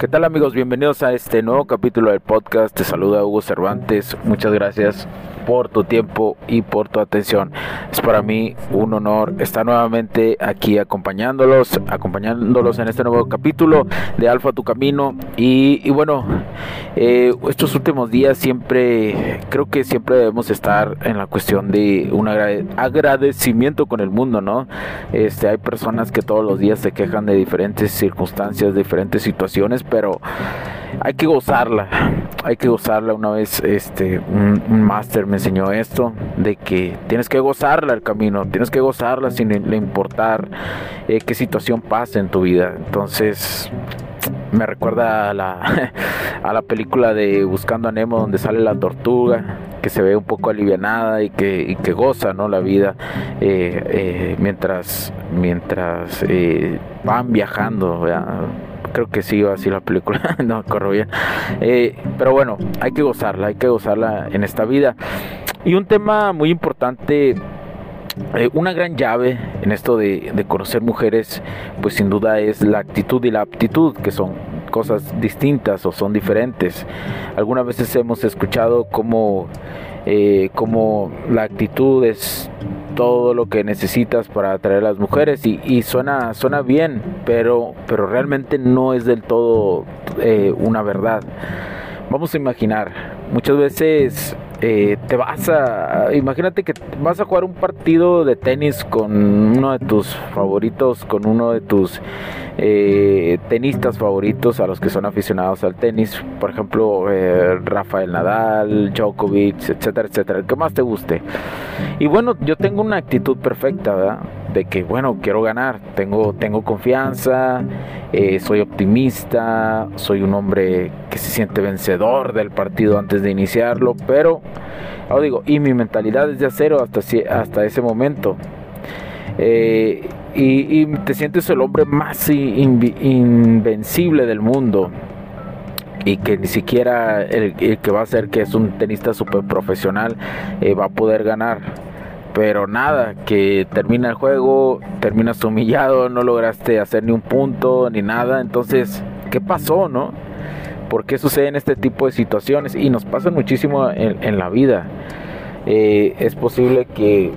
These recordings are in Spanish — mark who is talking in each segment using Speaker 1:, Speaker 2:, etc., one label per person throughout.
Speaker 1: ¿Qué tal amigos? Bienvenidos a este nuevo capítulo del podcast. Te saluda Hugo Cervantes. Muchas gracias por tu tiempo y por tu atención. Es para mí un honor estar nuevamente aquí acompañándolos, acompañándolos en este nuevo capítulo de Alfa Tu Camino. Y, bueno, eh, estos últimos días siempre, creo que siempre debemos estar en la cuestión de un agradecimiento con el mundo, ¿no? Este, hay personas que todos los días se quejan de diferentes circunstancias, diferentes situaciones, pero hay que gozarla, hay que gozarla. Una vez este, un, máster me enseñó esto, de que tienes que gozarla el camino, tienes que gozarla sin le importar eh, qué situación pase en tu vida. Entonces me recuerda a la, a la película de Buscando a Nemo donde sale la tortuga que se ve un poco alivianada y que, y que goza ¿no? la vida eh, eh, mientras, mientras van viajando creo que sí iba así la película, no corro bien. Eh, pero bueno, hay que gozarla, hay que gozarla en esta vida. Y un tema muy importante eh, una gran llave en esto de, de, conocer mujeres, pues sin duda es la actitud y la aptitud, que son cosas distintas o son diferentes. Algunas veces hemos escuchado como, eh, como la actitud es todo lo que necesitas para atraer a las mujeres y, suena suena bien pero pero realmente no es del todo eh, una verdad vamos a imaginar muchas veces eh, te vas a imagínate que vas a jugar un partido de tenis con uno de tus favoritos con uno de tus eh, tenistas favoritos a los que son aficionados al tenis por ejemplo Rafael Nadal Djokovic etcétera etcétera el que más te guste y bueno, yo tengo una actitud perfecta, ¿verdad? De que, bueno, quiero ganar, tengo, tengo confianza, eh, soy optimista, soy un hombre que se siente vencedor del partido antes de iniciarlo, pero, lo digo, y mi mentalidad es de acero hasta, hasta ese momento. Eh, y, te sientes el hombre más invencible del mundo y que ni siquiera el, que va a ser que es un tenista super profesional eh, va a poder ganar. Pero nada, que termina el juego, terminas humillado, no lograste hacer ni un punto ni nada. Entonces, ¿qué pasó, no? ¿Por qué suceden este tipo de situaciones? Y nos pasa muchísimo en, la vida. Eh, es posible que,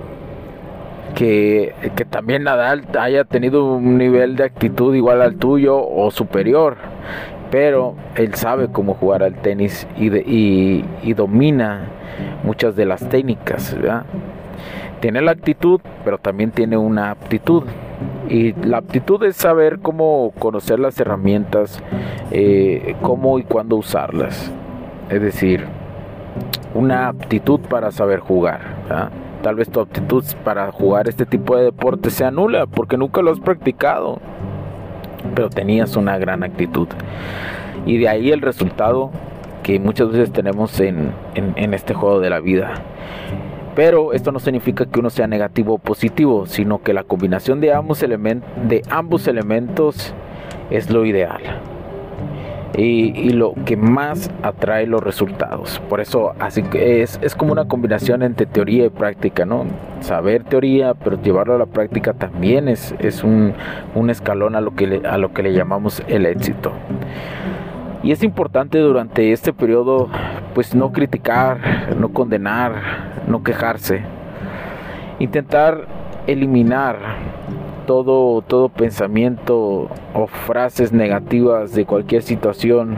Speaker 1: que, que también Nadal haya tenido un nivel de actitud igual al tuyo o superior pero él sabe cómo jugar al tenis y, domina muchas de las técnicas. Tiene la actitud, pero también tiene una aptitud. Y la aptitud es saber cómo conocer las herramientas, eh, cómo y cuándo usarlas. Es decir, una aptitud para saber jugar. Tal vez tu aptitud para jugar este tipo de deporte sea nula porque nunca lo has practicado pero tenías una gran actitud. Y de ahí el resultado que muchas veces tenemos en, este juego de la vida. Pero esto no significa que uno sea negativo o positivo, sino que la combinación de ambos, de ambos elementos es lo ideal y, lo que más atrae los resultados. Por eso así es, es como una combinación entre teoría y práctica, ¿no? Saber teoría, pero llevarlo a la práctica también es, es un, un escalón a lo, que le, a lo que le llamamos el éxito. Y es importante durante este periodo, pues no criticar, no condenar, no quejarse. Intentar eliminar todo, todo pensamiento o frases negativas de cualquier situación,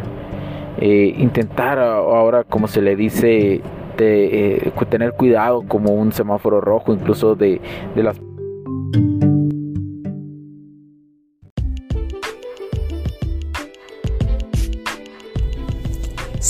Speaker 1: eh, intentar ahora, como se le dice, de, eh, tener cuidado como un semáforo rojo, incluso de, de las...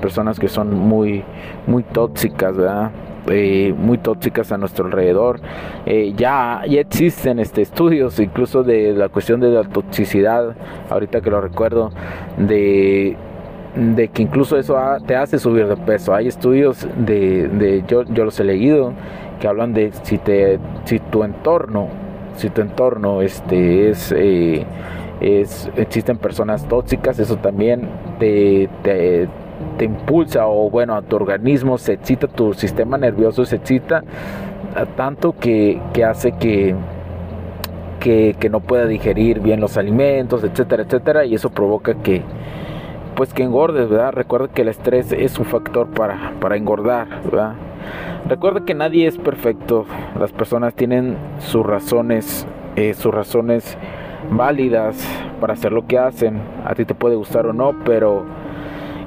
Speaker 1: Personas que son muy, muy tóxicas, ¿verdad? Eh, muy tóxicas a nuestro alrededor. Eh, ya, ya existen este, estudios incluso de la cuestión de la toxicidad, ahorita que lo recuerdo, de, de que incluso eso te hace subir de peso. Hay estudios de, de yo, yo los he leído, que hablan de si, te, si tu entorno, si tu entorno este, es... Eh, es, existen personas tóxicas, eso también te, te te impulsa o bueno, a tu organismo se excita, tu sistema nervioso se excita tanto que, hace que, que, no pueda digerir bien los alimentos, etcétera, etcétera, y eso provoca que pues que engordes, ¿verdad? Recuerda que el estrés es un factor para, para engordar, ¿verdad? Recuerda que nadie es perfecto, las personas tienen sus razones, eh, sus razones válidas para hacer lo que hacen, a ti te puede gustar o no, pero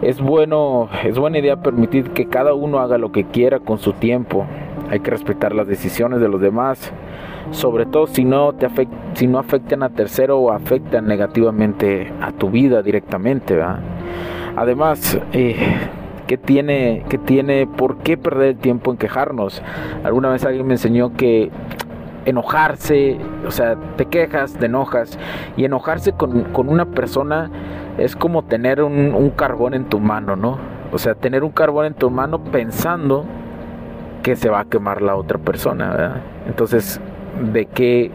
Speaker 1: es bueno, es buena idea permitir que cada uno haga lo que quiera con su tiempo. Hay que respetar las decisiones de los demás, sobre todo si no te si no afectan a tercero o afectan negativamente a tu vida directamente, Además, eh, ¿qué tiene, qué tiene, por qué perder el tiempo en quejarnos? Alguna vez alguien me enseñó que enojarse, o sea, te quejas, te enojas, y enojarse con, con una persona es como tener un, carbón en tu mano, ¿no? O sea, tener un carbón en tu mano pensando que se va a quemar la otra persona, ¿verdad? Entonces, ¿de qué,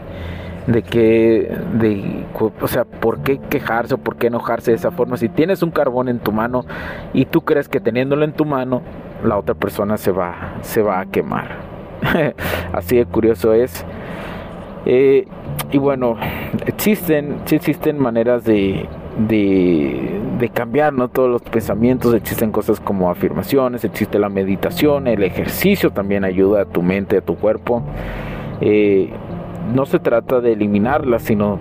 Speaker 1: de qué, de, o sea, por qué quejarse o por qué enojarse de esa forma? Si tienes un carbón en tu mano y tú crees que teniéndolo en tu mano, la otra persona se va, se va a quemar. Así de curioso es. Eh, y bueno, existen, existen maneras de de, cambiar ¿no? todos los pensamientos. Existen cosas como afirmaciones, existe la meditación, el ejercicio también ayuda a tu mente, a tu cuerpo. Eh, no se trata de eliminarlas, sino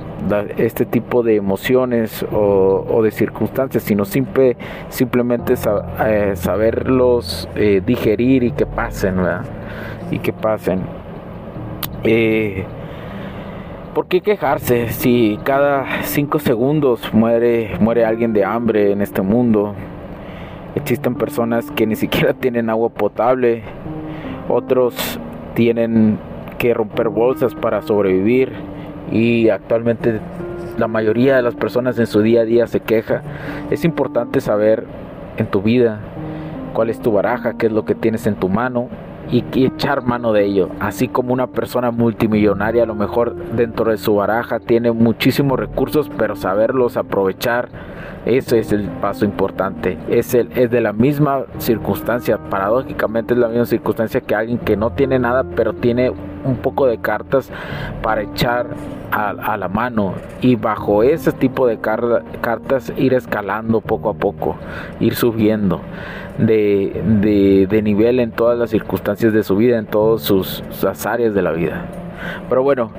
Speaker 1: este tipo de emociones o, de circunstancias, sino simple, simplemente eh, saberlos digerir y que pasen, Y que pasen. ¿Por qué quejarse si cada cinco segundos muere, muere alguien de hambre en este mundo? Existen personas que ni siquiera tienen agua potable, otros tienen que romper bolsas para sobrevivir y actualmente la mayoría de las personas en su día a día se queja. Es importante saber en tu vida cuál es tu baraja, qué es lo que tienes en tu mano y, echar mano de ello. Así como una persona multimillonaria a lo mejor dentro de su baraja tiene muchísimos recursos, pero saberlos aprovechar, eso es el paso importante. Es, el, es de la misma circunstancia, paradójicamente es la misma circunstancia que alguien que no tiene nada, pero tiene un poco de cartas para echar a, la mano y bajo ese tipo de cartas ir escalando poco a poco, ir subiendo de, de, nivel en todas las circunstancias de su vida, en todas sus, sus áreas de la vida. Pero bueno,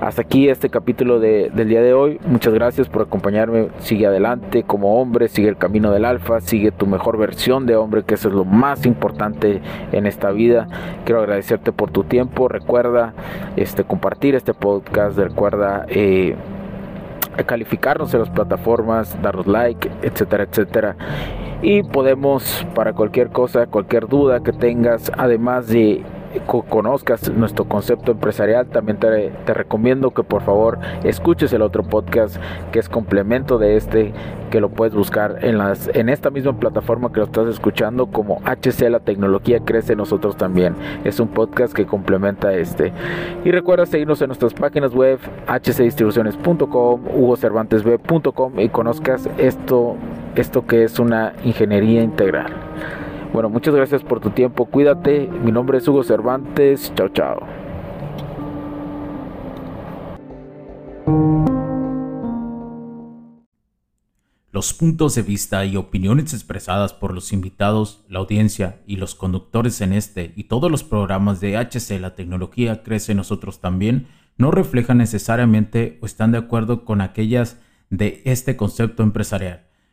Speaker 1: hasta aquí este capítulo de, del día de hoy. Muchas gracias por acompañarme. Sigue adelante como hombre, sigue el camino del alfa, sigue tu mejor versión de hombre, que eso es lo más importante en esta vida. Quiero agradecerte por tu tiempo. Recuerda este, compartir este podcast. Recuerda eh, calificarnos en las plataformas, darnos like, etcétera, etcétera. Y podemos, para cualquier cosa, cualquier duda que tengas, además de conozcas nuestro concepto empresarial, también te, recomiendo que por favor escuches el otro podcast que es complemento de este que lo puedes buscar en las en esta misma plataforma que lo estás escuchando como HC la tecnología crece nosotros también. Es un podcast que complementa este. Y recuerda seguirnos en nuestras páginas web hcdistribuciones.com hugocervantesb.com y conozcas esto esto que es una ingeniería integral bueno muchas gracias por tu tiempo. Cuídate. Mi nombre es Hugo Cervantes. Chao chao.
Speaker 2: Los puntos de vista y opiniones expresadas por los invitados, la audiencia y los conductores en este y todos los programas de HC La tecnología crece nosotros también no reflejan necesariamente o están de acuerdo con aquellas de este concepto empresarial,